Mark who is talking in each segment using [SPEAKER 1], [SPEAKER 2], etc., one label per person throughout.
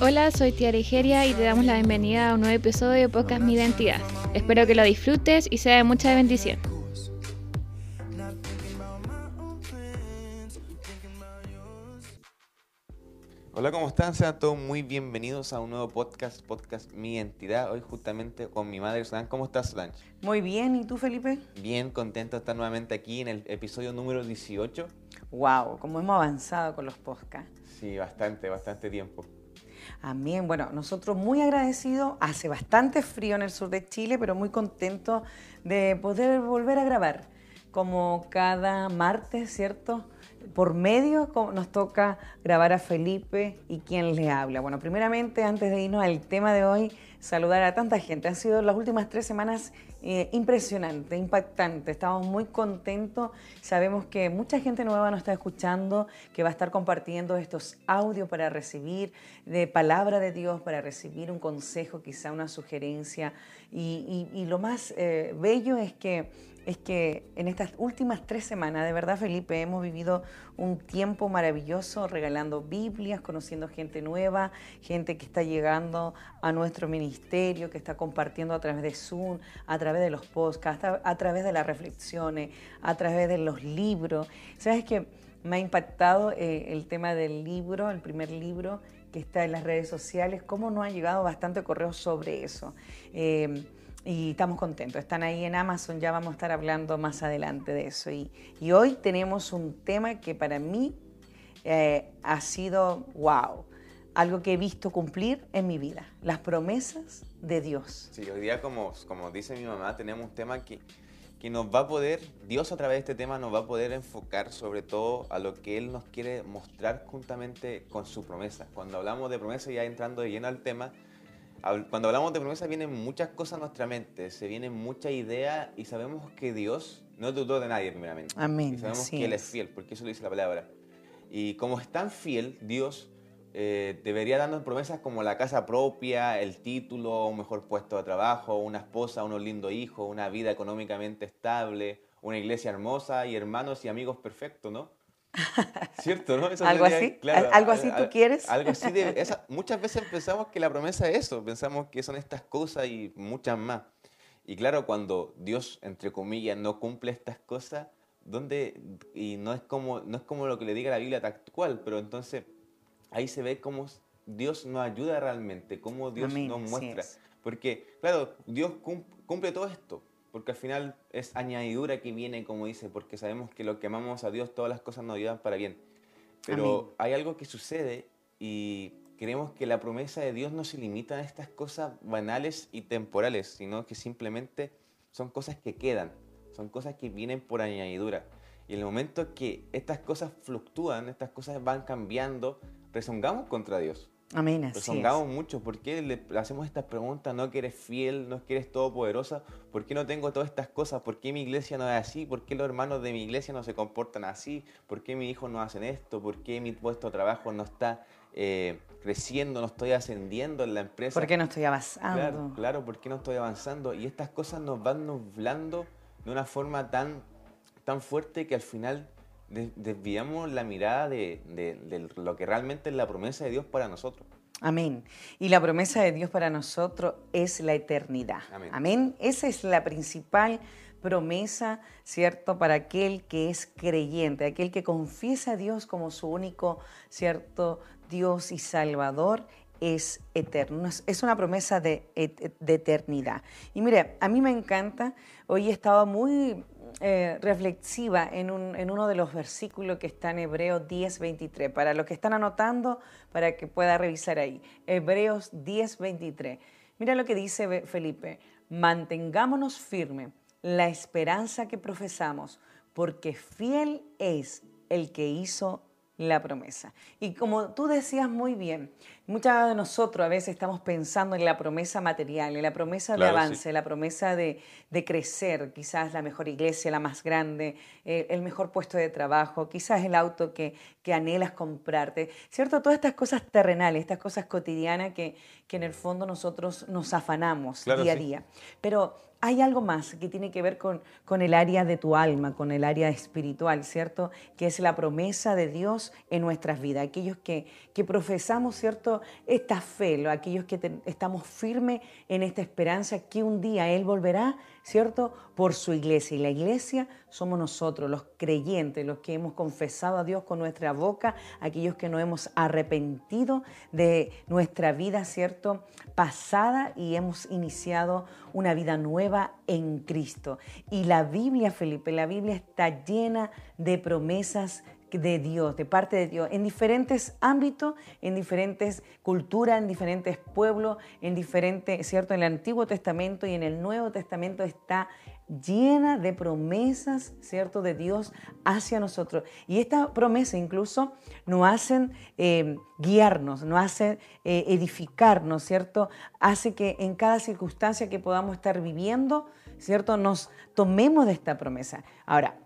[SPEAKER 1] Hola, soy Tiara Igeria y te damos la bienvenida a un nuevo episodio de Podcast Mi Identidad. Espero que lo disfrutes y sea de mucha bendición.
[SPEAKER 2] Hola, ¿cómo están? Sean todos muy bienvenidos a un nuevo podcast, podcast Mi Identidad. Hoy justamente con mi madre Solange. ¿Cómo estás, Solange?
[SPEAKER 3] Muy bien, ¿y tú, Felipe?
[SPEAKER 2] Bien, contento de estar nuevamente aquí en el episodio número 18.
[SPEAKER 3] Wow, cómo hemos avanzado con los podcasts.
[SPEAKER 2] Sí, bastante, bastante tiempo.
[SPEAKER 3] Amén. Bueno, nosotros muy agradecidos. Hace bastante frío en el sur de Chile, pero muy contentos de poder volver a grabar. Como cada martes, ¿cierto? Por medio nos toca grabar a Felipe y quien le habla. Bueno, primeramente, antes de irnos al tema de hoy, saludar a tanta gente. Han sido las últimas tres semanas eh, impresionantes, impactantes. Estamos muy contentos. Sabemos que mucha gente nueva nos está escuchando, que va a estar compartiendo estos audios para recibir de palabra de Dios, para recibir un consejo, quizá una sugerencia. Y, lo más eh, bello es que es que en estas últimas tres semanas, de verdad Felipe, hemos vivido un tiempo maravilloso regalando Biblias, conociendo gente nueva, gente que está llegando a nuestro ministerio, que está compartiendo a través de Zoom, a través de los podcasts, a, través de las reflexiones, a través de los libros. ¿Sabes que Me ha impactado eh, el tema del libro, el primer libro que está en las redes sociales, cómo no ha llegado bastante correo sobre eso. Eh, y estamos contentos. Están ahí en Amazon, ya vamos a estar hablando más adelante de eso. Y, hoy tenemos un tema que para mí eh, ha sido, wow, algo que he visto cumplir en mi vida, las promesas de Dios.
[SPEAKER 2] Sí, hoy día, como, como dice mi mamá, tenemos un tema que, que nos va a poder, Dios a través de este tema nos va a poder enfocar sobre todo a lo que Él nos quiere mostrar juntamente con su promesa. Cuando hablamos de promesa, ya entrando de lleno al tema, cuando hablamos de promesa vienen muchas cosas a nuestra mente, se vienen muchas ideas y sabemos que Dios no dudó de nadie primeramente.
[SPEAKER 3] Amén.
[SPEAKER 2] Y sabemos que Él es fiel, porque eso lo dice la palabra. Y como es tan fiel, Dios eh, debería darnos promesas como la casa propia, el título, un mejor puesto de trabajo, una esposa, unos lindos hijos, una vida económicamente estable, una iglesia hermosa y hermanos y amigos perfectos, ¿no? ¿Cierto, no?
[SPEAKER 3] ¿Algo así? ¿Algo así tú quieres?
[SPEAKER 2] Algo así de... muchas veces pensamos que la promesa es eso, pensamos que son estas cosas y muchas más. Y claro, cuando Dios, entre comillas, no cumple estas cosas, ¿dónde? Y no es como, no es como lo que le diga la Biblia tal cual, pero entonces ahí se ve cómo Dios nos ayuda realmente, cómo Dios nos muestra. Porque, claro, Dios cumple todo esto, porque al final es añadidura que viene, como dice, porque sabemos que lo que amamos a Dios, todas las cosas nos ayudan para bien. Pero hay algo que sucede y creemos que la promesa de Dios no se limita a estas cosas banales y temporales, sino que simplemente son cosas que quedan, son cosas que vienen por añadidura. Y en el momento que estas cosas fluctúan, estas cosas van cambiando, rezongamos contra Dios.
[SPEAKER 3] Amén.
[SPEAKER 2] Rezongamos mucho. ¿Por qué le hacemos estas preguntas? ¿No que eres fiel? ¿No que eres todopoderosa? ¿Por qué no tengo todas estas cosas? ¿Por qué mi iglesia no es así? ¿Por qué los hermanos de mi iglesia no se comportan así? ¿Por qué mis hijos no hacen esto? ¿Por qué mi puesto de trabajo no está eh, creciendo? ¿No estoy ascendiendo en la empresa?
[SPEAKER 3] ¿Por qué no estoy avanzando?
[SPEAKER 2] Claro, claro, ¿por qué no estoy avanzando? Y estas cosas nos van nublando de una forma tan, tan fuerte que al final desviamos la mirada de, lo que realmente es la promesa de Dios para nosotros.
[SPEAKER 3] Amén. Y la promesa de Dios para nosotros es la eternidad. Amén. Esa es la principal promesa, ¿cierto? Para aquel que es creyente, aquel que confiesa a Dios como su único, ¿cierto? Dios y Salvador es eterno. Es una promesa de, de eternidad. Y mire, a mí me encanta, hoy estaba muy eh, reflexiva en, uno de los versículos que está en Hebreos 10, 23. Para los que están anotando, para que pueda revisar ahí. Hebreos 10, 23. Mira lo que dice Felipe. Mantengámonos firme la esperanza que profesamos, porque fiel es el que hizo la promesa. Y como tú decías muy bien, muchas de nosotros a veces estamos pensando en la promesa material, en la promesa de avance, la promesa de, crecer, quizás la mejor iglesia, la más grande, eh, el mejor puesto de trabajo, quizás el auto que, que, anhelas comprarte, ¿cierto? Todas estas cosas terrenales, estas cosas cotidianas que, que en el fondo nosotros nos afanamos día a día. Pero hay algo más que tiene que ver con, con, el área de tu alma, con el área espiritual, ¿cierto? Que es la promesa de Dios en nuestras vidas. Aquellos que, que profesamos, ¿cierto? Esta fe, aquellos que estamos firmes en esta esperanza que un día Él volverá, ¿cierto? Por su iglesia. Y la iglesia somos nosotros, los creyentes, los que hemos confesado a Dios con nuestra boca, aquellos que nos hemos arrepentido de nuestra vida, ¿cierto? Pasada y hemos iniciado una vida nueva en Cristo. Y la Biblia, Felipe, la Biblia está llena de promesas de Dios, de parte de Dios, en diferentes ámbitos, en diferentes culturas, en diferentes pueblos, en diferentes, ¿cierto? En el Antiguo Testamento y en el Nuevo Testamento está llena de promesas, ¿cierto?, de Dios hacia nosotros. Y esta promesa incluso nos hacen eh, guiarnos, nos hace eh, edificarnos, ¿cierto? Hace que en cada circunstancia que podamos estar viviendo, ¿cierto?, nos tomemos de esta promesa. Ahora,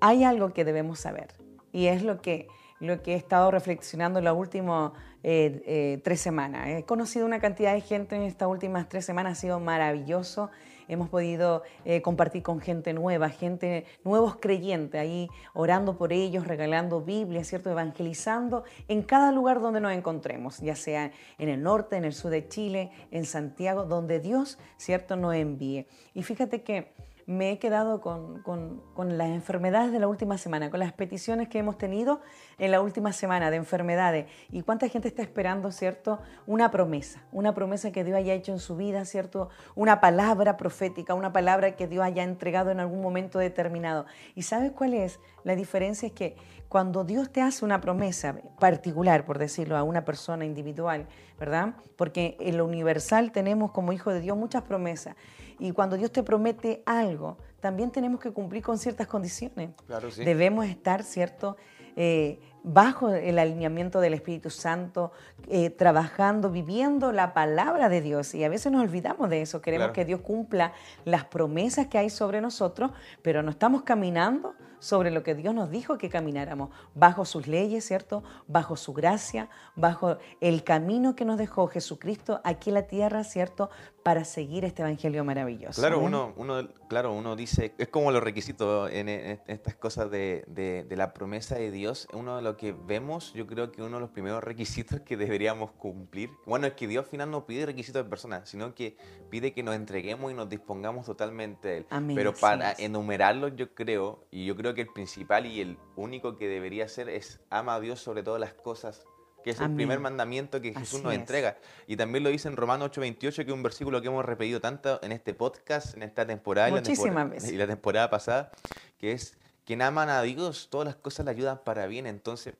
[SPEAKER 3] hay algo que debemos saber y es lo que, lo que he estado reflexionando en las últimas eh, tres semanas. He conocido una cantidad de gente en estas últimas tres semanas, ha sido maravilloso hemos podido eh, compartir con gente nueva, gente, nuevos creyentes, ahí orando por ellos, regalando Biblia, ¿cierto? Evangelizando en cada lugar donde nos encontremos, ya sea en el norte, en el sur de Chile, en Santiago, donde Dios, ¿cierto?, nos envíe. Y fíjate que me he quedado con, las enfermedades de la última semana, con las peticiones que hemos tenido en la última semana de enfermedades. ¿Y cuánta gente está esperando, cierto? Una promesa, una promesa que Dios haya hecho en su vida, cierto? Una palabra profética, una palabra que Dios haya entregado en algún momento determinado. ¿Y sabes cuál es? La diferencia es que cuando Dios te hace una promesa particular, por decirlo, a una persona individual, ¿verdad? Porque en lo universal tenemos como hijo de Dios muchas promesas. Y cuando Dios te promete algo, también tenemos que cumplir con ciertas condiciones.
[SPEAKER 2] Claro, sí.
[SPEAKER 3] Debemos estar, ¿cierto? Eh, bajo el alineamiento del Espíritu Santo, eh, trabajando, viviendo la palabra de Dios. Y a veces nos olvidamos de eso, queremos que Dios cumpla las promesas que hay sobre nosotros, pero no estamos caminando sobre lo que Dios nos dijo que camináramos, bajo sus leyes, ¿cierto? Bajo su gracia, bajo el camino que nos dejó Jesucristo aquí en la tierra, ¿cierto? Para seguir este evangelio maravilloso.
[SPEAKER 2] Claro, uno, uno, claro, uno dice, es como los requisitos en, estas cosas de, de, la promesa de Dios, uno de lo que vemos, yo creo que uno de los primeros requisitos que deberíamos cumplir, bueno, es que Dios al final no pide requisitos de personas, sino que pide que nos entreguemos y nos dispongamos totalmente a Él. Pero para enumerarlos, yo creo, y yo creo que el principal y el único que debería ser es ama a Dios sobre todas las cosas, que es el primer mandamiento que Jesús nos entrega. Y también lo dice en Romanos 8:28, que es un versículo que hemos repetido tanto en este podcast, en esta temporada,
[SPEAKER 3] Muchísimas
[SPEAKER 2] y,
[SPEAKER 3] veces.
[SPEAKER 2] y la temporada pasada, que es quien aman a Dios, todas las cosas le ayudan para bien. Entonces,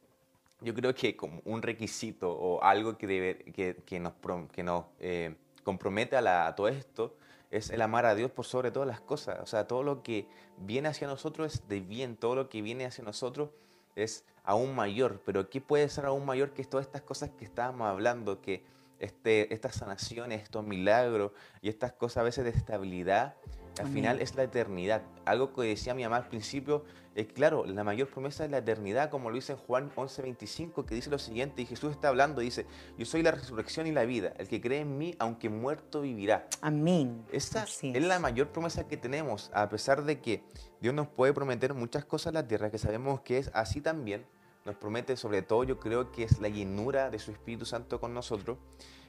[SPEAKER 2] yo creo que como un requisito o algo que, debe, que, que nos, que nos eh, compromete a, la, a todo esto es el amar a Dios por sobre todas las cosas. O sea, todo lo que viene hacia nosotros es de bien, todo lo que viene hacia nosotros es aún mayor. Pero ¿qué puede ser aún mayor que todas estas cosas que estábamos hablando? Que este, estas sanaciones, estos milagros y estas cosas a veces de estabilidad al final es la eternidad. Algo que decía mi mamá al principio, es claro, la mayor promesa es la eternidad, como lo dice en Juan 11:25, que dice lo siguiente, y Jesús está hablando, dice, yo soy la resurrección y la vida, el que cree en mí, aunque muerto, vivirá.
[SPEAKER 3] Amén.
[SPEAKER 2] Esa es. la mayor promesa que tenemos, a pesar de que Dios nos puede prometer muchas cosas en la tierra, que sabemos que es así también, nos promete sobre todo, yo creo que es la llenura de su Espíritu Santo con nosotros.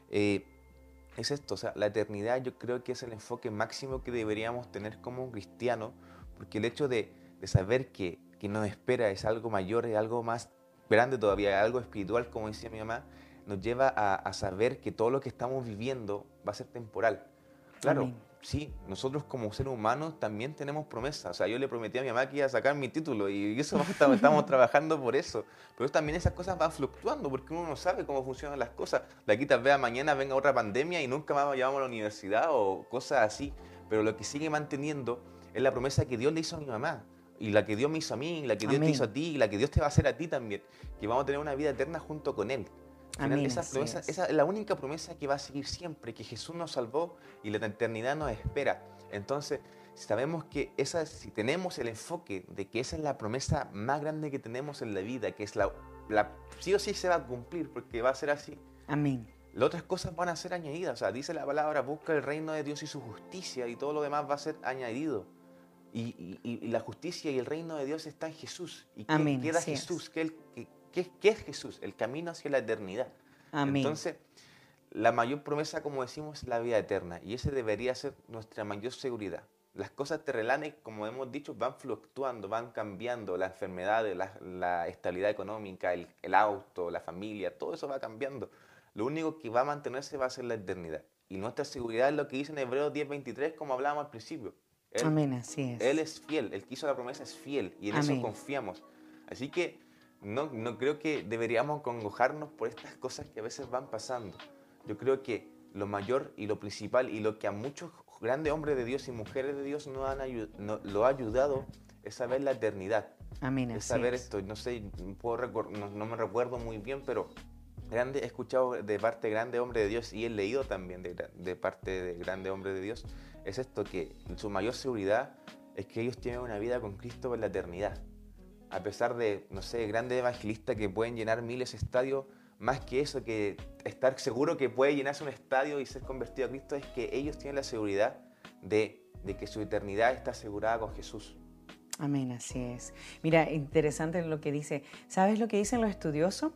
[SPEAKER 2] Eh, es esto, o sea, la eternidad yo creo que es el enfoque máximo que deberíamos tener como cristiano, porque el hecho de, saber que, que, nos espera es algo mayor, es algo más grande todavía, algo espiritual, como decía mi mamá, nos lleva a, saber que todo lo que estamos viviendo va a ser temporal. Claro, sí, nosotros como seres humanos también tenemos promesas. O sea, yo le prometí a mi mamá que iba a sacar mi título y eso estamos, estamos trabajando por eso. Pero también esas cosas van fluctuando porque uno no sabe cómo funcionan las cosas. De aquí tal vez mañana venga otra pandemia y nunca más llevamos a la universidad o cosas así. Pero lo que sigue manteniendo es la promesa que Dios le hizo a mi mamá. Y la que Dios me hizo a mí, la que Dios te hizo a ti, y la que Dios te va a hacer a ti también. Que vamos a tener una vida eterna junto con Él esa, es. la única promesa que va a seguir siempre, que Jesús nos salvó y la eternidad nos espera. Entonces, sabemos que esa, si tenemos el enfoque de que esa es la promesa más grande que tenemos en la vida, que es la, la sí o sí se va a cumplir, porque va a ser así.
[SPEAKER 3] Amén.
[SPEAKER 2] las otras cosas van a ser añadidas. O sea, dice la palabra, busca el reino de Dios y su justicia y todo lo demás va a ser añadido. Y, y, la justicia y el reino de Dios está en Jesús. ¿Y qué, Amén, queda Jesús? ¿Qué, qué, qué, es Jesús? El camino hacia la eternidad. Amén. Entonces, la mayor promesa, como decimos, es la vida eterna. Y ese debería ser nuestra mayor seguridad. Las cosas terrenales, como hemos dicho, van fluctuando, van cambiando. La enfermedad, la, la estabilidad económica, el, el auto, la familia, todo eso va cambiando. Lo único que va a mantenerse va a ser la eternidad. Y nuestra seguridad es lo que dice en Hebreos 10:23, como hablábamos al principio.
[SPEAKER 3] Él, Amén, así es.
[SPEAKER 2] Él es fiel, el que hizo la promesa es fiel y en eso confiamos. Así que no, no creo que deberíamos congojarnos por estas cosas que a veces van pasando. Yo creo que lo mayor y lo principal y lo que a muchos grandes hombres de Dios y mujeres de Dios no han lo ha ayudado es saber la eternidad.
[SPEAKER 3] Amén.
[SPEAKER 2] Es saber esto. No sé, puedo no, no, me recuerdo muy bien, pero grande, he escuchado de parte de grande hombre de Dios y he leído también de, de parte de grande hombre de Dios, es esto que su mayor seguridad es que ellos tienen una vida con Cristo por la eternidad. A pesar de, no sé, grandes evangelistas que pueden llenar miles de estadios, más que eso, que estar seguro que puede llenarse un estadio y ser convertido a Cristo, es que ellos tienen la seguridad de, de que su eternidad está asegurada con Jesús.
[SPEAKER 3] Amén, así es. Mira, interesante lo que dice. ¿Sabes lo que dicen los estudiosos?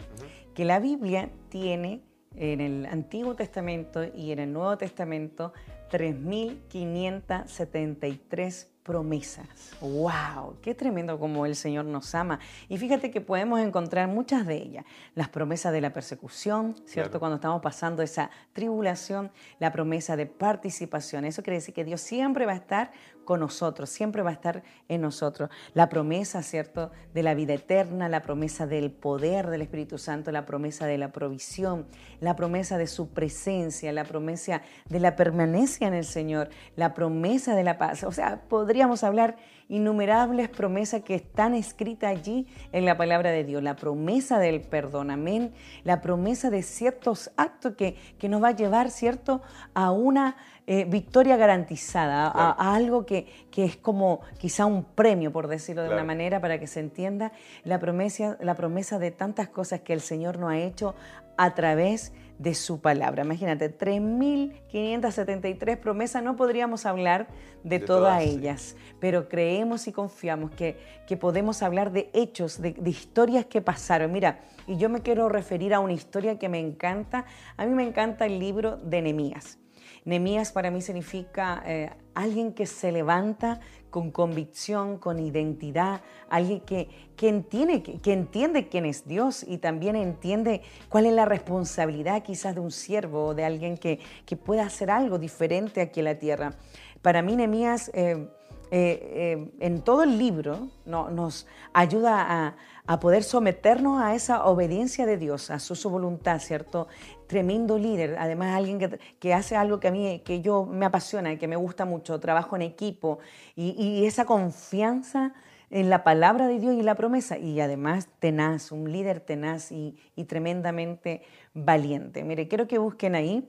[SPEAKER 3] Que la Biblia tiene en el Antiguo Testamento y en el Nuevo Testamento 3.573 promesas. ¡Wow! ¡Qué tremendo como el Señor nos ama! Y fíjate que podemos encontrar muchas de ellas. Las promesas de la persecución, ¿cierto? Cuando estamos pasando esa tribulación, la promesa de participación. Eso quiere decir que Dios siempre va a estar con nosotros, siempre va a estar en nosotros. La promesa, ¿cierto?, de la vida eterna, la promesa del poder del Espíritu Santo, la promesa de la provisión, la promesa de su presencia, la promesa de la permanencia en el Señor, la promesa de la paz. O sea, podríamos hablar innumerables promesas que están escritas allí en la palabra de Dios. La promesa del perdón, amén. La promesa de ciertos actos que, que nos va a llevar, ¿cierto?, a una eh, victoria garantizada, a, algo que, es como quizá un premio, por decirlo de una manera, para que se entienda la promesa, la promesa de tantas cosas que el Señor nos ha hecho a través de su palabra. Imagínate, 3.573 promesas, no podríamos hablar de, todas, ellas, pero creemos y confiamos que, que podemos hablar de hechos, de, de, historias que pasaron. Mira, y yo me quiero referir a una historia que me encanta. A mí me encanta el libro de Nehemías. Nemías para mí significa eh, alguien que se levanta con convicción, con identidad, alguien que, que, entiende, que, entiende quién es Dios y también entiende cuál es la responsabilidad quizás de un siervo o de alguien que, que pueda hacer algo diferente aquí en la tierra. Para mí Nemías eh, eh, en todo el libro no, nos ayuda a, a poder someternos a esa obediencia de Dios, a su voluntad, ¿cierto? Tremendo líder, además alguien que, que, hace algo que a mí, que yo me apasiona, que me gusta mucho, trabajo en equipo y, esa confianza en la palabra de Dios y la promesa y además tenaz, un líder tenaz y, y tremendamente valiente. Mire, quiero que busquen ahí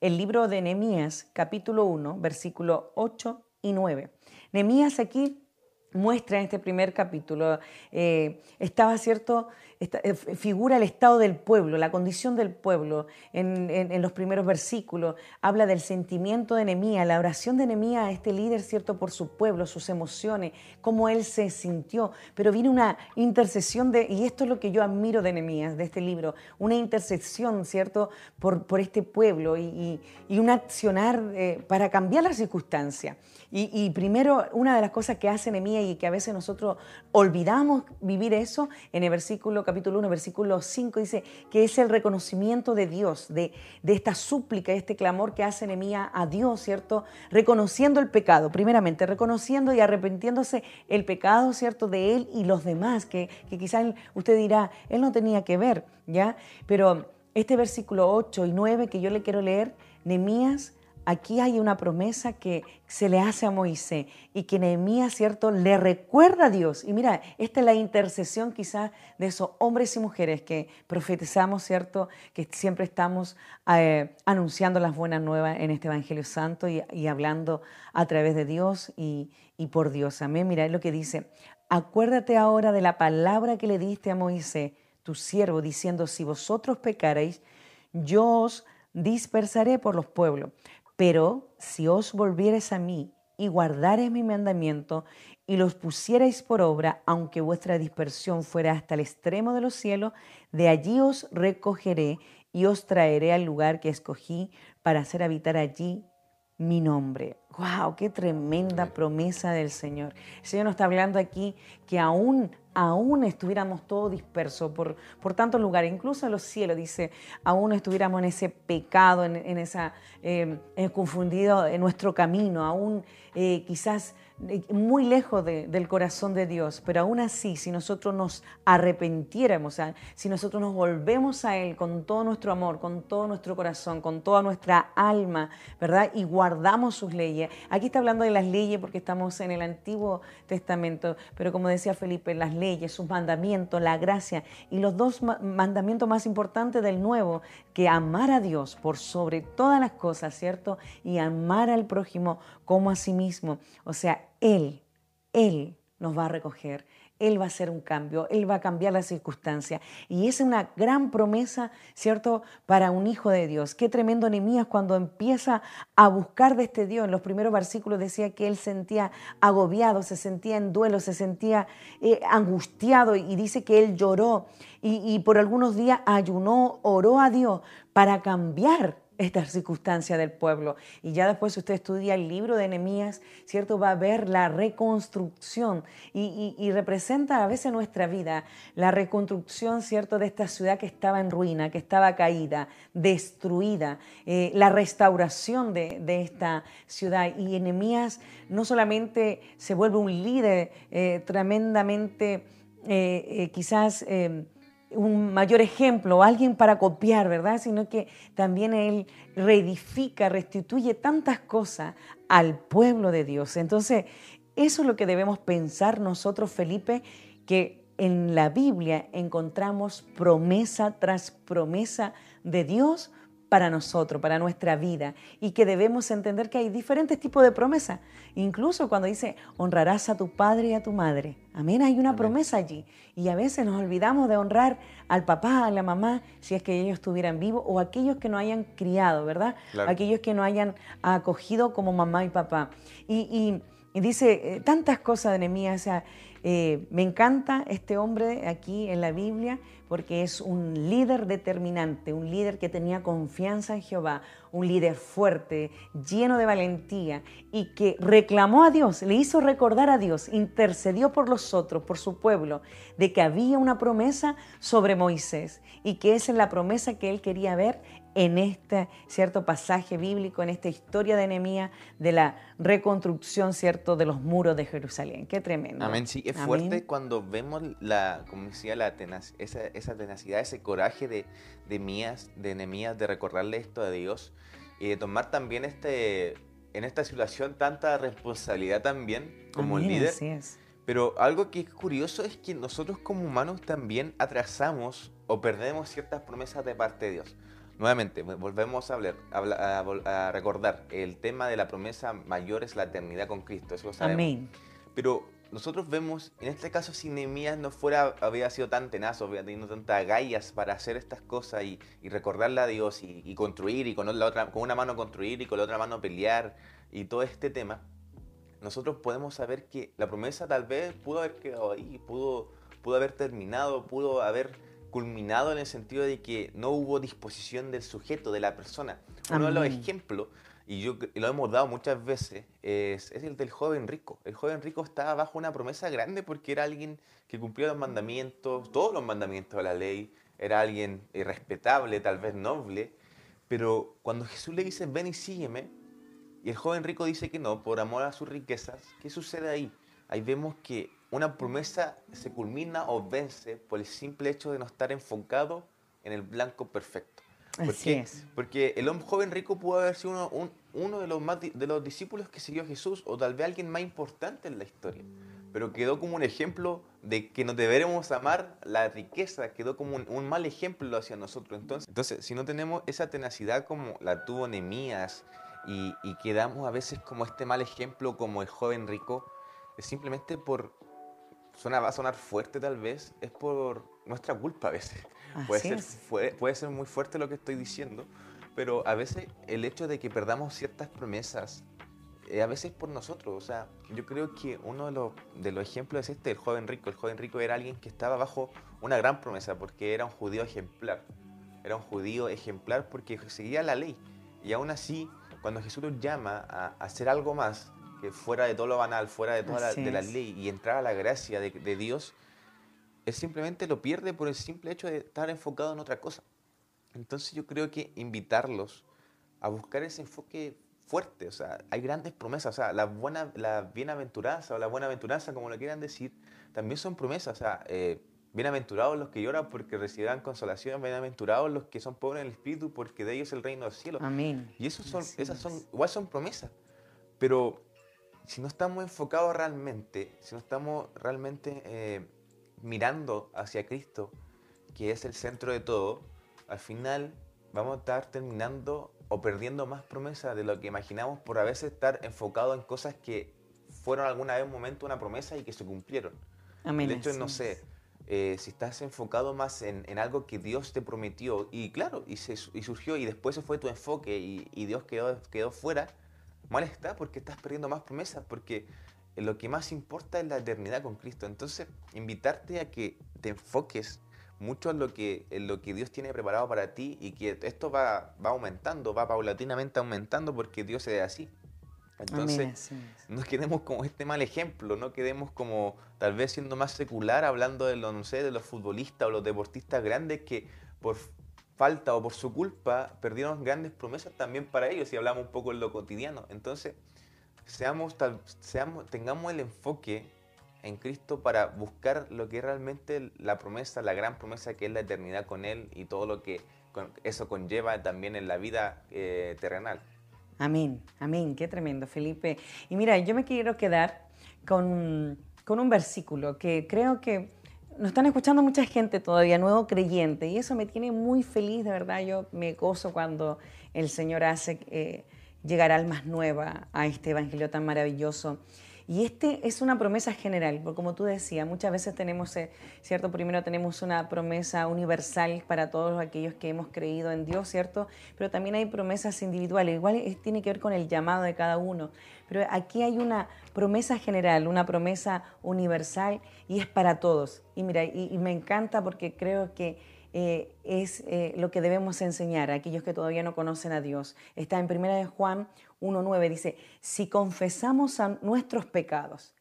[SPEAKER 3] el libro de Nehemías, capítulo 1, versículo 8 y 9. Nehemías aquí muestra en este primer capítulo, eh, estaba cierto, eh, figura el estado del pueblo, la condición del pueblo en, los primeros versículos, habla del sentimiento de Nehemías, la oración de Nehemías, este líder, cierto, por su pueblo, sus emociones, cómo él se sintió, pero viene una intercesión de, y esto es lo que yo admiro de Nehemías, de este libro, una intercesión, cierto, por, por este pueblo y, un accionar eh, para cambiar las circunstancias. Y, primero, una de las cosas que hace Nehemías y que a veces nosotros olvidamos vivir eso, en el versículo capítulo 1, versículo 5, dice que es el reconocimiento de Dios, de, esta súplica, este clamor que hace Nehemías a Dios, ¿cierto? Reconociendo el pecado, primeramente, reconociendo y arrepintiéndose el pecado, ¿cierto? De él y los demás, que, que quizás usted dirá, él no tenía que ver, ¿ya? Pero este versículo 8 y 9 que yo le quiero leer, Nehemías aquí hay una promesa que se le hace a Moisés y que Nehemías, ¿cierto?, le recuerda a Dios. Y mira, esta es la intercesión quizás de esos hombres y mujeres que profetizamos, ¿cierto?, que siempre estamos eh, anunciando las buenas nuevas en este Evangelio Santo y, hablando a través de Dios y, y por Dios. Amén. Mira lo que dice, acuérdate ahora de la palabra que le diste a Moisés, tu siervo, diciendo, si vosotros pecareis, yo os dispersaré por los pueblos. Pero si os volviereis a mí y guardareis mi mandamiento y los pusierais por obra, aunque vuestra dispersión fuera hasta el extremo de los cielos, de allí os recogeré y os traeré al lugar que escogí para hacer habitar allí mi nombre. ¡Wow! ¡Qué tremenda promesa del Señor! El Señor nos está hablando aquí que aún, aún estuviéramos todos dispersos por, por tantos lugares, incluso en los cielos, dice, aún estuviéramos en ese pecado, en, esa, eh, confundido en nuestro camino, aún eh, quizás muy lejos del corazón de Dios, pero aún así, si nosotros nos arrepentiéramos, si nosotros nos volvemos a Él con todo nuestro amor, con todo nuestro corazón, con toda nuestra alma, ¿verdad? Y guardamos sus leyes. Aquí está hablando de las leyes porque estamos en el Antiguo Testamento, pero como decía Felipe, las leyes, sus mandamientos, la gracia y los dos mandamientos más importantes del Nuevo, que amar a Dios por sobre todas las cosas, ¿cierto? Y amar al prójimo como a sí mismo. O sea, Él, Él nos va a recoger. Él va a hacer un cambio, Él va a cambiar las circunstancias. Y es una gran promesa, ¿cierto?, para un hijo de Dios. Qué tremendo Nehemías cuando empieza a buscar de este Dios. En los primeros versículos decía que él sentía agobiado, se sentía en duelo, se sentía eh, angustiado y dice que él lloró y, y por algunos días ayunó, oró a Dios para cambiar esta circunstancia del pueblo. Y ya después usted estudia el libro de Nehemías, ¿cierto? Va a ver la reconstrucción y, representa a veces nuestra vida, la reconstrucción, ¿cierto? De esta ciudad que estaba en ruina, que estaba caída, destruida, eh, la restauración de, esta ciudad. Y Nehemías no solamente se vuelve un líder eh, tremendamente, eh, quizás un mayor ejemplo, alguien para copiar, ¿verdad? Sino que también Él reedifica, restituye tantas cosas al pueblo de Dios. Entonces, eso es lo que debemos pensar nosotros, Felipe, que en la Biblia encontramos promesa tras promesa de Dios para nosotros, para nuestra vida, y que debemos entender que hay diferentes tipos de promesas. Incluso cuando dice, honrarás a tu padre y a tu madre. Amén, hay una promesa allí. Y a veces nos olvidamos de honrar al papá, a la mamá, si es que ellos estuvieran vivos, o aquellos que no hayan criado, ¿verdad? Aquellos que no hayan acogido como mamá y papá. Y, dice eh, tantas cosas de Nehemías, eh, me encanta este hombre aquí en la Biblia porque es un líder determinante, un líder que tenía confianza en Jehová, un líder fuerte, lleno de valentía y que reclamó a Dios, le hizo recordar a Dios, intercedió por los otros, por su pueblo, de que había una promesa sobre Moisés y que esa es la promesa que él quería ver en este cierto pasaje bíblico, en esta historia de Nehemías, de la reconstrucción, cierto, de los muros de Jerusalén. Qué tremendo.
[SPEAKER 2] Amén, sí, es fuerte cuando vemos la, como decía, la esa, esa, tenacidad, ese coraje de, de Mías, de Nehemías, de recordarle esto a Dios y de tomar también este, en esta situación tanta responsabilidad también como líder. Así es. Pero algo que es curioso es que nosotros como humanos también atrasamos o perdemos ciertas promesas de parte de Dios. Nuevamente, volvemos a, hablar, a, recordar, el tema de la promesa mayor es la eternidad con Cristo, eso lo sabemos. Amén. Pero nosotros vemos, en este caso, si Nehemías no fuera, había sido tan tenaz, había tenido tantas agallas para hacer estas cosas y, recordarle a Dios y, construir, y con, la otra, con una mano construir y con la otra mano pelear, y todo este tema, nosotros podemos saber que la promesa tal vez pudo haber quedado ahí, pudo, pudo haber terminado, pudo haber culminado en el sentido de que no hubo disposición del sujeto, de la persona. Uno de los ejemplos, y yo lo hemos dado muchas veces, es, el del joven rico. El joven rico estaba bajo una promesa grande porque era alguien que cumplía los mandamientos, todos los mandamientos de la ley, era alguien respetable, tal vez noble, pero cuando Jesús le dice, ven y sígueme, y el joven rico dice que no, por amor a sus riquezas, ¿qué sucede ahí? Ahí vemos que una promesa se culmina o vence por el simple hecho de no estar enfocado en el blanco perfecto.
[SPEAKER 3] Así es.
[SPEAKER 2] Porque el hombre joven rico pudo haber sido uno, uno de, los más, de los discípulos que siguió a Jesús o tal vez alguien más importante en la historia. Pero quedó como un ejemplo de que no deberemos amar la riqueza, quedó como un, mal ejemplo hacia nosotros. Entonces, entonces, si no tenemos esa tenacidad como la tuvo Nemías y, y quedamos a veces como este mal ejemplo como el joven rico, es simplemente por suena, va a sonar fuerte tal vez, es por nuestra culpa a veces. puede ser, puede ser muy fuerte lo que estoy diciendo, Pero a veces el hecho de que perdamos ciertas promesas, eh, a veces por nosotros. O sea, yo creo que uno de los, de los ejemplos es este, el joven rico. El joven rico era alguien que estaba bajo una gran promesa porque era un judío ejemplar. Era un judío ejemplar porque seguía la ley. Y aún así, cuando Jesús los llama a hacer algo más, que fuera de todo lo banal, fuera de toda la, de la ley y entrar a la gracia de, de Dios, él simplemente lo pierde por el simple hecho de estar enfocado en otra cosa. Entonces yo creo que invitarlos a buscar ese enfoque fuerte, o sea, hay grandes promesas, o sea, la, buena, la bienaventuranza o la buena aventuranza, como lo quieran decir, también son promesas, o sea, eh, bienaventurados los que lloran porque recibirán consolación, bienaventurados los que son pobres en el espíritu porque de ellos es el reino del cielo.
[SPEAKER 3] Amén.
[SPEAKER 2] Y esos son, esas son, igual son promesas, pero si no estamos enfocados realmente, si no estamos realmente eh, mirando hacia Cristo, que es el centro de todo, al final vamos a estar terminando o perdiendo más promesas de lo que imaginamos por a veces estar enfocado en cosas que fueron alguna vez un momento una promesa y que se cumplieron.
[SPEAKER 3] Amén.
[SPEAKER 2] De hecho, no sé, eh, si estás enfocado más en, en, algo que Dios te prometió y claro, y, se, y surgió y después se fue tu enfoque y, y, Dios quedó, quedó fuera, mal está porque estás perdiendo más promesas, porque lo que más importa es la eternidad con Cristo. Entonces, invitarte a que te enfoques mucho en lo que, en lo que Dios tiene preparado para ti y que esto va, va aumentando, va paulatinamente aumentando porque Dios es así. Entonces, no quedemos como este mal ejemplo, no quedemos como tal vez siendo más secular, hablando de, lo, no sé, de los futbolistas o los deportistas grandes que por falta o por su culpa perdieron grandes promesas también para ellos y hablamos un poco en lo cotidiano. Entonces, seamos, tal, seamos, tengamos el enfoque en Cristo para buscar lo que es realmente la promesa, la gran promesa que es la eternidad con Él y todo lo que eso conlleva también en la vida eh, terrenal.
[SPEAKER 3] Amén, amén, qué tremendo, Felipe. Y mira, yo me quiero quedar con, con un versículo que creo que nos están escuchando mucha gente todavía, nuevo creyente, y eso me tiene muy feliz, de verdad. Yo me gozo cuando el Señor hace eh, llegar almas nuevas a este evangelio tan maravilloso. Y este es una promesa general, porque como tú decías, muchas veces tenemos, eh, ¿cierto? Primero tenemos una promesa universal para todos aquellos que hemos creído en Dios, ¿cierto? Pero también hay promesas individuales, igual tiene que ver con el llamado de cada uno. Pero aquí hay una promesa general, una promesa universal y es para todos. Y mira, y, me encanta porque creo que eh, es eh, lo que debemos enseñar a aquellos que todavía no conocen a Dios. Está en 1 de Juan 1.9, dice, si confesamos nuestros pecados,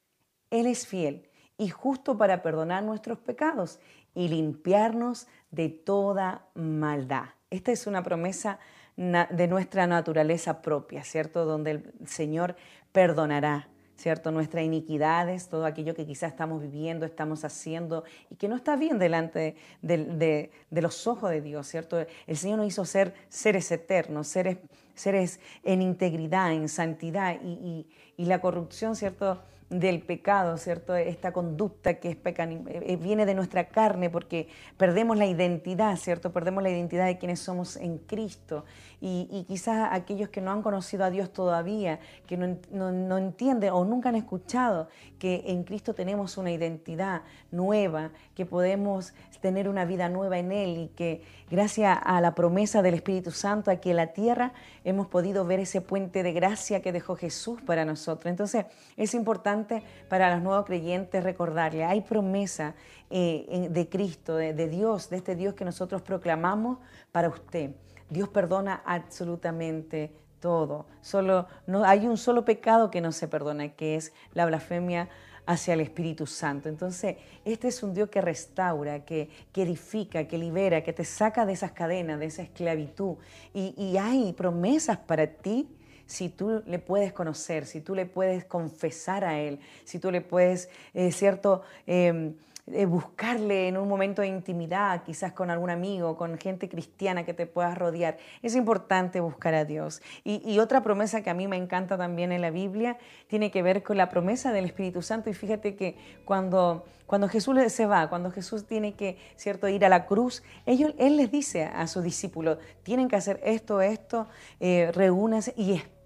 [SPEAKER 3] Él es fiel y justo para perdonar nuestros pecados y limpiarnos de toda maldad. Esta es una promesa de nuestra naturaleza propia, ¿cierto? Donde el Señor perdonará, ¿cierto? Nuestras iniquidades, todo aquello que quizás estamos viviendo, estamos haciendo y que no está bien delante de, los ojos de Dios, ¿cierto? El Señor nos hizo ser seres eternos, seres, seres en integridad, en santidad y, y, y la corrupción, ¿cierto? Del pecado, ¿cierto? Esta conducta que es pecan, eh, viene de nuestra carne porque perdemos la identidad, ¿cierto? Perdemos la identidad de quienes somos en Cristo. Y, y quizás aquellos que no han conocido a Dios todavía, que no, no, no, entienden o nunca han escuchado que en Cristo tenemos una identidad nueva, que podemos tener una vida nueva en Él y que gracias a la promesa del Espíritu Santo aquí en la tierra hemos podido ver ese puente de gracia que dejó Jesús para nosotros. Entonces es importante para los nuevos creyentes recordarle, hay promesa eh, de Cristo, de, de Dios, de este Dios que nosotros proclamamos para usted. Dios perdona absolutamente todo. Solo no hay un solo pecado que no se perdona, que es la blasfemia hacia el Espíritu Santo. Entonces, este es un Dios que restaura, que, que edifica, que libera, que te saca de esas cadenas, de esa esclavitud. Y, y hay promesas para ti si tú le puedes conocer, si tú le puedes confesar a Él, si tú le puedes, eh, ¿cierto? Eh, eh, buscarle en un momento de intimidad, quizás con algún amigo, con gente cristiana que te puedas rodear. Es importante buscar a Dios. Y, y, otra promesa que a mí me encanta también en la Biblia tiene que ver con la promesa del Espíritu Santo. Y fíjate que cuando, cuando Jesús se va, cuando Jesús tiene que cierto, ir a la cruz, ellos, Él les dice a sus discípulos, tienen que hacer esto, esto, eh, reúnanse y esperen,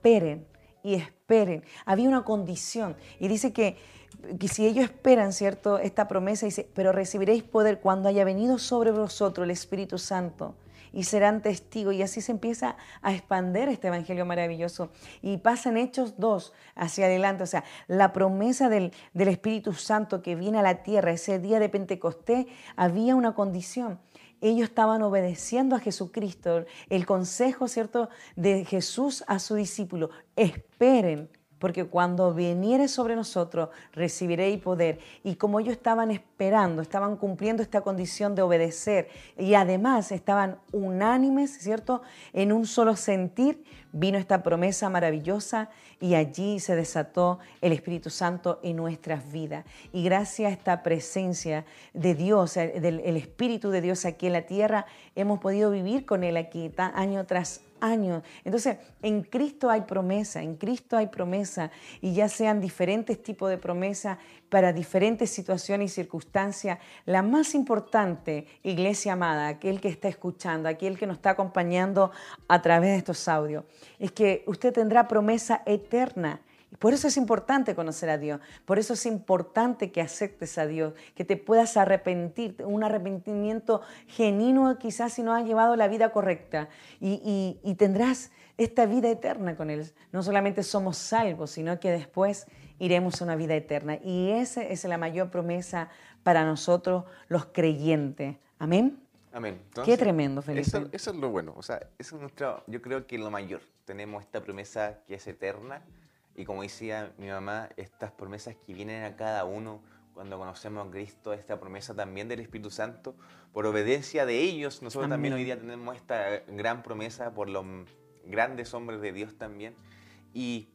[SPEAKER 3] y esperen. Había una condición. Y dice que que si ellos esperan, ¿cierto?, esta promesa, dice, pero recibiréis poder cuando haya venido sobre vosotros el Espíritu Santo y serán testigos. Y así se empieza a expander este evangelio maravilloso. Y pasan Hechos 2 hacia adelante. O sea, la promesa del, del Espíritu Santo que viene a la tierra ese día de Pentecostés, había una condición ellos estaban obedeciendo a Jesucristo, el consejo, ¿cierto?, de Jesús a su discípulo, esperen porque cuando viniere sobre nosotros recibiréis poder. Y como ellos estaban esperando, estaban cumpliendo esta condición de obedecer y además estaban unánimes, ¿cierto? En un solo sentir, vino esta promesa maravillosa y allí se desató el Espíritu Santo en nuestras vidas. Y gracias a esta presencia de Dios, del Espíritu de Dios aquí en la tierra, hemos podido vivir con Él aquí año tras años. Entonces, en Cristo hay promesa, en Cristo hay promesa, y ya sean diferentes tipos de promesa para diferentes situaciones y circunstancias, la más importante, iglesia amada, aquel que está escuchando, aquel que nos está acompañando a través de estos audios, es que usted tendrá promesa eterna por eso es importante conocer a Dios, por eso es importante que aceptes a Dios, que te puedas arrepentir, un arrepentimiento genuino quizás si no has llevado la vida correcta y, y tendrás esta vida eterna con Él. No solamente somos salvos, sino que después iremos a una vida eterna. Y esa es la mayor promesa para nosotros los creyentes. Amén.
[SPEAKER 2] Amén.
[SPEAKER 3] Qué tremendo, Felipe.
[SPEAKER 2] Eso, eso, es lo bueno. O sea, eso es nuestro, yo creo que lo mayor. Tenemos esta promesa que es eterna y como decía mi mamá, estas promesas que vienen a cada uno cuando conocemos a Cristo, esta promesa también del Espíritu Santo, por obediencia de ellos, nosotros también hoy día tenemos esta gran promesa por los grandes hombres de Dios también. Y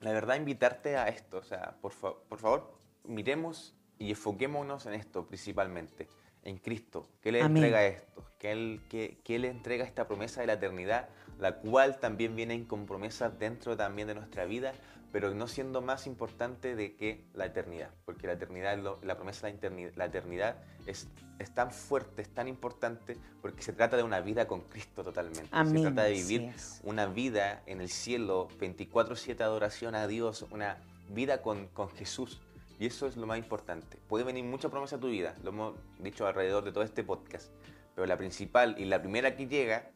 [SPEAKER 2] la verdad, invitarte a esto, o sea, por, por favor, miremos y enfoquémonos en esto principalmente, en Cristo, que le entrega esto, que Él, que, que Él entrega esta promesa de la eternidad la cual también viene con promesas dentro también de nuestra vida, pero no siendo más importante de que la eternidad, porque la eternidad, la promesa de la eternidad es, es, tan fuerte, es tan importante, porque se trata de una vida con Cristo totalmente. Se trata de vivir una vida en el cielo, 24/7 adoración a Dios, una vida con, con Jesús. Y eso es lo más importante. Puede venir mucha promesa a tu vida, lo hemos dicho alrededor de todo este podcast, pero la principal y la primera que llega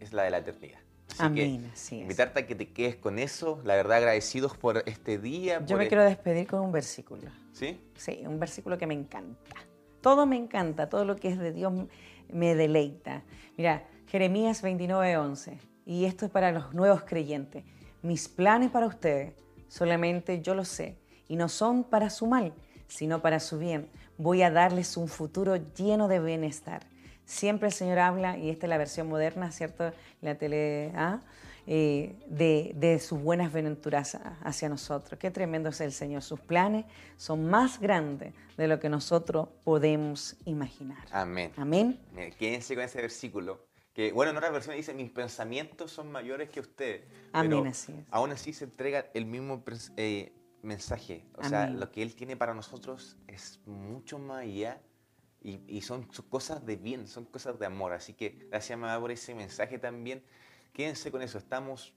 [SPEAKER 2] es la de la eternidad.
[SPEAKER 3] Amén,
[SPEAKER 2] invitarte a que te quedes con eso, la verdad agradecidos por este día.
[SPEAKER 3] Yo me quiero despedir con un versículo.
[SPEAKER 2] ¿Sí?
[SPEAKER 3] Sí, un versículo que me encanta. Todo me encanta, todo lo que es de Dios me deleita. Mira, Jeremías 29, 11. Y esto es para los nuevos creyentes. Mis planes para ustedes, solamente yo lo sé, y no son para su mal, sino para su bien. Voy a darles un futuro lleno de bienestar. Siempre el Señor habla, y esta es la versión moderna, ¿cierto? La tele, ¿ah? eh, de, sus buenas venturas hacia nosotros. Qué tremendo es el Señor. Sus planes son más grandes de lo que nosotros podemos imaginar.
[SPEAKER 2] Amén.
[SPEAKER 3] Amén.
[SPEAKER 2] Quédense con ese versículo. Que, bueno, en otra versión dice, mis pensamientos son mayores que ustedes.
[SPEAKER 3] Amén, así es.
[SPEAKER 2] Aún así se entrega el mismo eh, mensaje. O sea, lo que Él tiene para nosotros es mucho más allá y, son, cosas de bien, son cosas de amor. Así que gracias, mamá, por ese mensaje también. Quédense con eso, estamos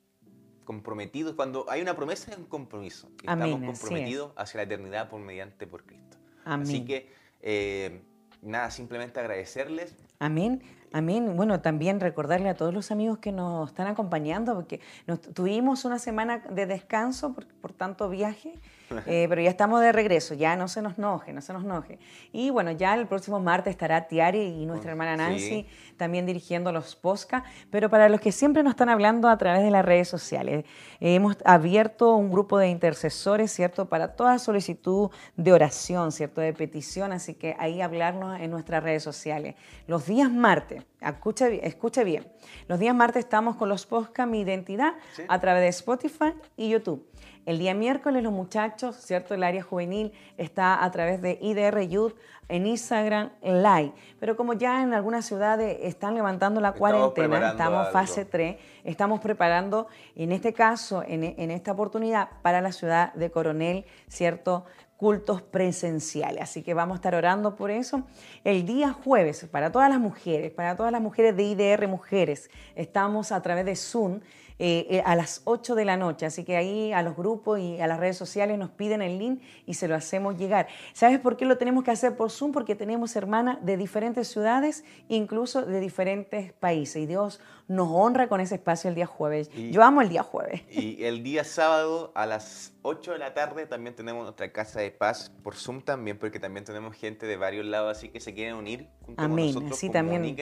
[SPEAKER 2] comprometidos. Cuando hay una promesa, es un compromiso. estamos comprometidos hacia la eternidad por mediante por Cristo. Así que, eh, nada, simplemente agradecerles.
[SPEAKER 3] Amén. Amén. Bueno, también recordarle a todos los amigos que nos están acompañando, porque nos, tuvimos una semana de descanso por, por tanto viaje eh, pero ya estamos de regreso, ya no se nos enoje, no se nos enoje. Y bueno, ya el próximo martes estará Tiari y nuestra hermana Nancy también dirigiendo los posca pero para los que siempre nos están hablando a través de las redes sociales, hemos abierto un grupo de intercesores, ¿cierto? Para toda solicitud de oración, ¿cierto? De petición, así que ahí hablarnos en nuestras redes sociales. Los días martes, escuche, escuche bien, los días martes estamos con los posca Mi Identidad a través de Spotify y YouTube. El día miércoles los muchachos, ¿cierto? El área juvenil está a través de IDR Youth en Instagram Live. Pero como ya en algunas ciudades están levantando la cuarentena, estamos fase 3, estamos preparando, en este caso, en, en esta oportunidad, para la ciudad de Coronel, ¿cierto? cultos presenciales. Así que vamos a estar orando por eso. El día jueves, para todas las mujeres, para todas las mujeres de IDR Mujeres, estamos a través de Zoom eh, eh, a las 8 de la noche. Así que ahí a los grupos y a las redes sociales nos piden el link y se lo hacemos llegar. ¿Sabes por qué lo tenemos que hacer por Zoom? Porque tenemos hermanas de diferentes ciudades, incluso de diferentes países. Y Dios nos honra con ese espacio el día jueves. Yo amo el día jueves.
[SPEAKER 2] Y el día sábado a las 8 de la tarde también tenemos nuestra casa de paz por Zoom también, porque también tenemos gente de varios lados, así que se quieren unir junto
[SPEAKER 3] Amén.
[SPEAKER 2] con nosotros,
[SPEAKER 3] Sí, también.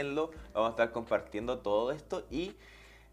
[SPEAKER 2] Vamos a estar compartiendo todo esto y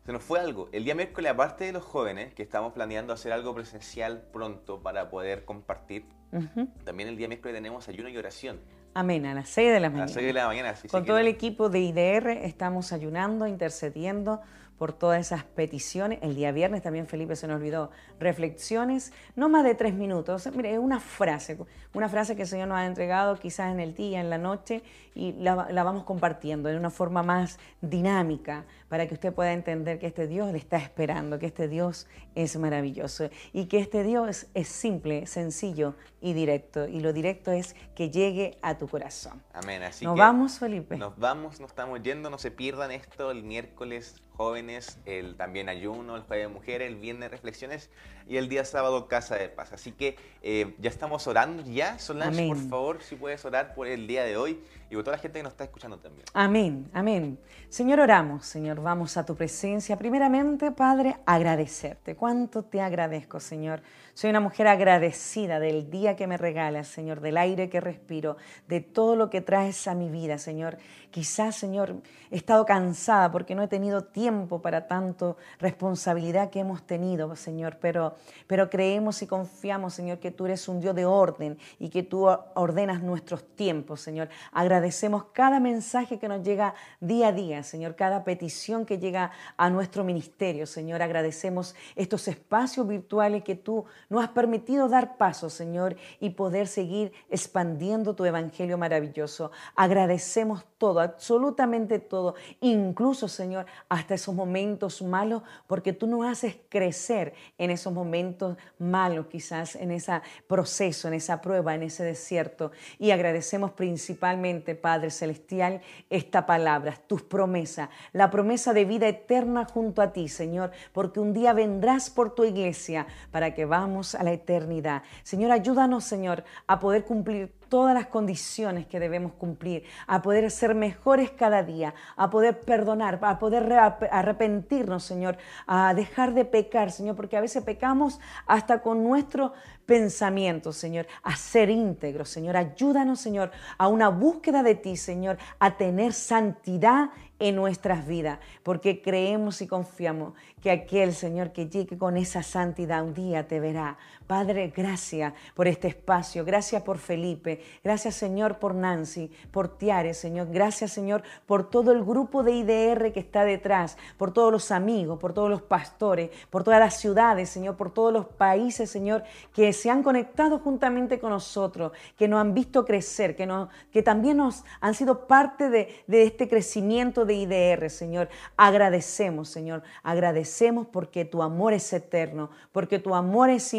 [SPEAKER 2] se nos fue algo. El día miércoles, aparte de los jóvenes, que estamos planeando hacer algo presencial pronto para poder compartir,
[SPEAKER 3] Ujú.
[SPEAKER 2] también el día miércoles tenemos ayuno y oración.
[SPEAKER 3] Amén, a las 6 de la
[SPEAKER 2] A
[SPEAKER 3] mañana.
[SPEAKER 2] las 6 de la mañana. así
[SPEAKER 3] Con
[SPEAKER 2] que
[SPEAKER 3] todo el
[SPEAKER 2] no-
[SPEAKER 3] equipo de IDR estamos ayunando, intercediendo por todas esas peticiones. El día viernes también Felipe se nos olvidó reflexiones, no más de tres minutos. Mire, es una frase, una frase que el Señor nos ha entregado quizás en el día, en la noche, y la, la vamos compartiendo de una forma más dinámica para que usted pueda entender que este Dios le está esperando, que este Dios es maravilloso y que este Dios es simple, sencillo y directo. Y lo directo es que llegue a tu corazón.
[SPEAKER 2] Amén. Así
[SPEAKER 3] Nos
[SPEAKER 2] que
[SPEAKER 3] vamos, Felipe.
[SPEAKER 2] Nos vamos, nos estamos yendo, no se pierdan esto el miércoles jóvenes, el también ayuno, el jueves de mujeres, el viernes reflexiones y el día sábado casa de paz. Así que eh, ya estamos orando ya, Solange, por
[SPEAKER 3] Amén.
[SPEAKER 2] favor, si puedes orar por el día de hoy y por toda la gente que nos está escuchando también.
[SPEAKER 3] Amén, amén. Señor, oramos, Señor, vamos a tu presencia. Primeramente, Padre, agradecerte. ¿Cuánto te agradezco, Señor? Soy una mujer agradecida del día que me regalas, Señor, del aire que respiro, de todo lo que traes a mi vida, Señor. Quizás, Señor, he estado cansada porque no he tenido tiempo para tanto responsabilidad que hemos tenido, Señor, pero, pero creemos y confiamos, Señor, que tú eres un Dios de orden y que tú ordenas nuestros tiempos, Señor. Agradecemos cada mensaje que nos llega día a día, Señor, cada petición que llega a nuestro ministerio, Señor. Agradecemos estos espacios virtuales que tú nos has permitido dar paso, Señor, y poder seguir expandiendo tu evangelio maravilloso. Agradecemos todo, absolutamente todo, incluso, Señor, hasta esos momentos malos, porque tú nos haces crecer en esos momentos malos, quizás en ese proceso, en esa prueba, en ese desierto. Y agradecemos principalmente, Padre Celestial, esta palabra, tus promesas, la promesa de vida eterna junto a ti, Señor, porque un día vendrás por tu iglesia para que vamos a la eternidad. Señor, ayúdanos, Señor, a poder cumplir todas las condiciones que debemos cumplir, a poder ser mejores cada día, a poder perdonar, a poder re- arrepentirnos, Señor, a dejar de pecar, Señor, porque a veces pecamos hasta con nuestro pensamiento, Señor, a ser íntegros, Señor. Ayúdanos, Señor, a una búsqueda de ti, Señor, a tener santidad en nuestras vidas, porque creemos y confiamos que aquel Señor que llegue con esa santidad un día te verá. Padre, gracias por este espacio, gracias por Felipe, gracias Señor por Nancy, por Tiare, Señor, gracias Señor por todo el grupo de IDR que está detrás, por todos los amigos, por todos los pastores, por todas las ciudades, Señor, por todos los países, Señor, que se han conectado juntamente con nosotros, que nos han visto crecer, que, también nos han sido parte de, este crecimiento de IDR, Señor. Agradecemos, Señor, agradecemos porque tu amor es eterno, porque tu amor es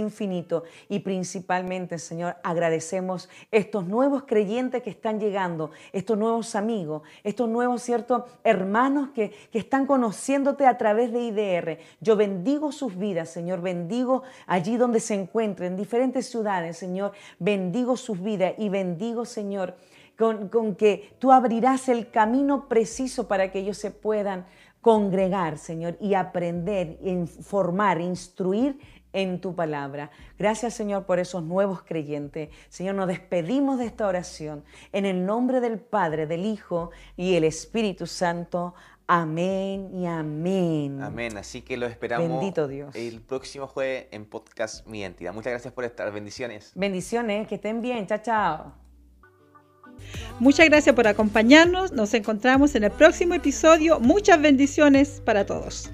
[SPEAKER 3] y principalmente, Señor, agradecemos estos nuevos creyentes que están llegando, estos nuevos amigos, estos nuevos, ¿cierto?, hermanos que, que están conociéndote a través de IDR. Yo bendigo sus vidas, Señor, bendigo allí donde se encuentren, en diferentes ciudades, Señor, bendigo sus vidas y bendigo, Señor, con, con que tú abrirás el camino preciso para que ellos se puedan congregar, Señor, y aprender, informar, instruir en tu palabra. Gracias, Señor, por esos nuevos creyentes. Señor, nos despedimos de esta oración en el nombre del Padre, del Hijo y el Espíritu Santo. Amén y amén.
[SPEAKER 2] Amén. Así que lo esperamos
[SPEAKER 3] Bendito Dios.
[SPEAKER 2] el próximo jueves en Podcast Mi Identidad. Muchas gracias por estar. Bendiciones.
[SPEAKER 3] Bendiciones, que estén bien. Chao, chao.
[SPEAKER 4] Muchas gracias por acompañarnos. Nos encontramos en el próximo episodio. Muchas bendiciones para todos.